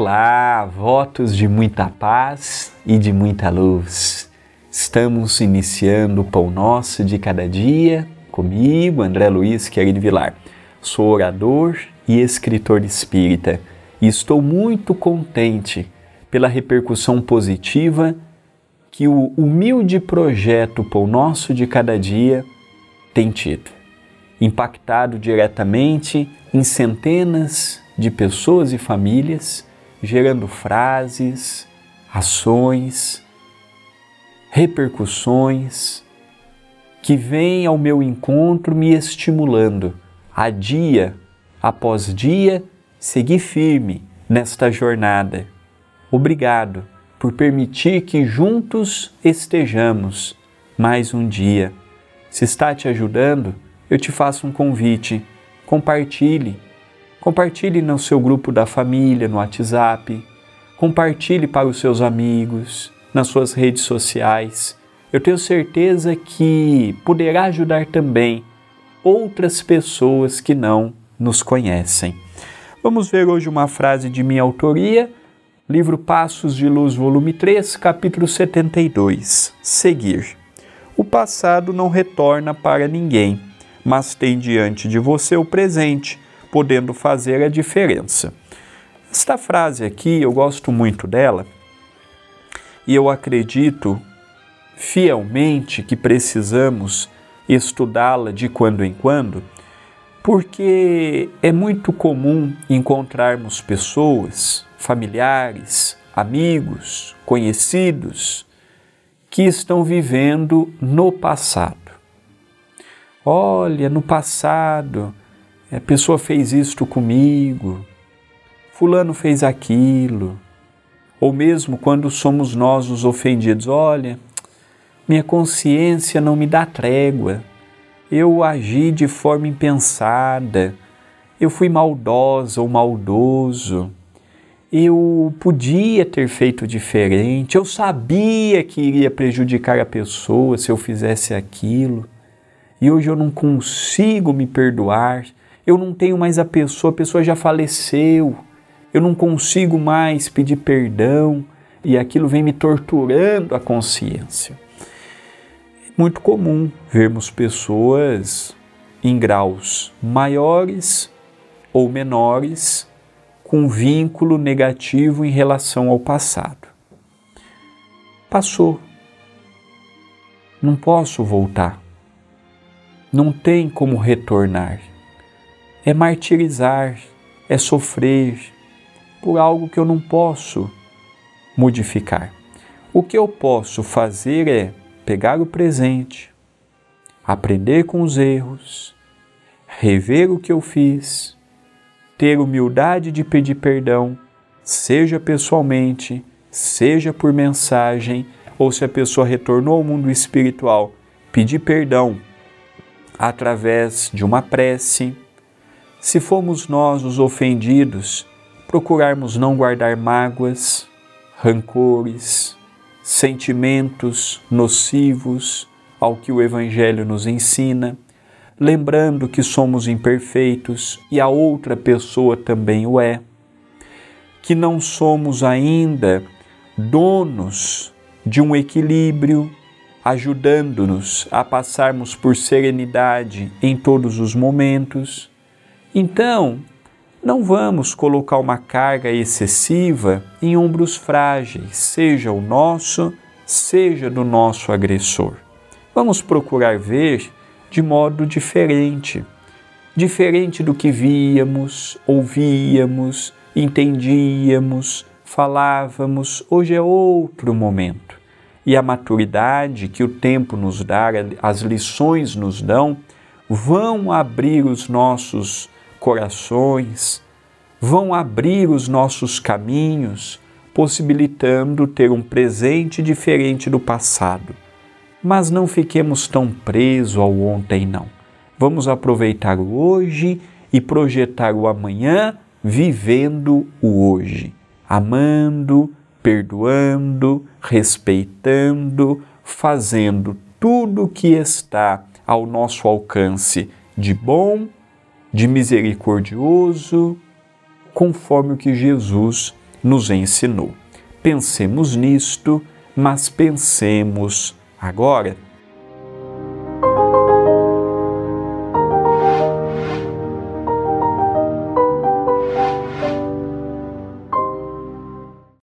Olá, votos de muita paz e de muita luz. Estamos iniciando o Pão Nosso de cada dia comigo, André Luiz Querido Vilar. Sou orador e escritor espírita e estou muito contente pela repercussão positiva que o humilde projeto Pão Nosso de cada dia tem tido. Impactado diretamente em centenas de pessoas e famílias gerando frases, ações, repercussões que vêm ao meu encontro me estimulando a dia após dia seguir firme nesta jornada. Obrigado por permitir que juntos estejamos mais um dia. Se está te ajudando, eu te faço um convite. Compartilhe Compartilhe no seu grupo da família, no WhatsApp. Compartilhe para os seus amigos, nas suas redes sociais. Eu tenho certeza que poderá ajudar também outras pessoas que não nos conhecem. Vamos ver hoje uma frase de minha autoria, livro Passos de Luz, volume 3, capítulo 72. Seguir. O passado não retorna para ninguém, mas tem diante de você o presente podendo fazer a diferença. Esta frase aqui eu gosto muito dela e eu acredito fielmente que precisamos estudá-la de quando em quando, porque é muito comum encontrarmos pessoas, familiares, amigos, conhecidos que estão vivendo no passado. Olha, no passado a pessoa fez isto comigo, Fulano fez aquilo. Ou mesmo quando somos nós os ofendidos, olha, minha consciência não me dá trégua, eu agi de forma impensada, eu fui maldosa ou maldoso, eu podia ter feito diferente, eu sabia que iria prejudicar a pessoa se eu fizesse aquilo, e hoje eu não consigo me perdoar eu não tenho mais a pessoa, a pessoa já faleceu, eu não consigo mais pedir perdão e aquilo vem me torturando a consciência. É muito comum vermos pessoas em graus maiores ou menores com vínculo negativo em relação ao passado. Passou. Não posso voltar. Não tem como retornar é martirizar, é sofrer por algo que eu não posso modificar. O que eu posso fazer é pegar o presente, aprender com os erros, rever o que eu fiz, ter humildade de pedir perdão, seja pessoalmente, seja por mensagem, ou se a pessoa retornou ao mundo espiritual, pedir perdão através de uma prece se fomos nós os ofendidos, procurarmos não guardar mágoas, rancores, sentimentos nocivos ao que o Evangelho nos ensina, lembrando que somos imperfeitos e a outra pessoa também o é, que não somos ainda donos de um equilíbrio, ajudando-nos a passarmos por serenidade em todos os momentos então, não vamos colocar uma carga excessiva em ombros frágeis, seja o nosso, seja do nosso agressor. Vamos procurar ver de modo diferente, diferente do que víamos, ouvíamos, entendíamos, falávamos. Hoje é outro momento. E a maturidade que o tempo nos dá, as lições nos dão, vão abrir os nossos corações, vão abrir os nossos caminhos, possibilitando ter um presente diferente do passado. Mas não fiquemos tão presos ao ontem, não. Vamos aproveitar o hoje e projetar o amanhã vivendo o hoje, amando, perdoando, respeitando, fazendo tudo o que está ao nosso alcance de bom de misericordioso, conforme o que Jesus nos ensinou. Pensemos nisto, mas pensemos agora.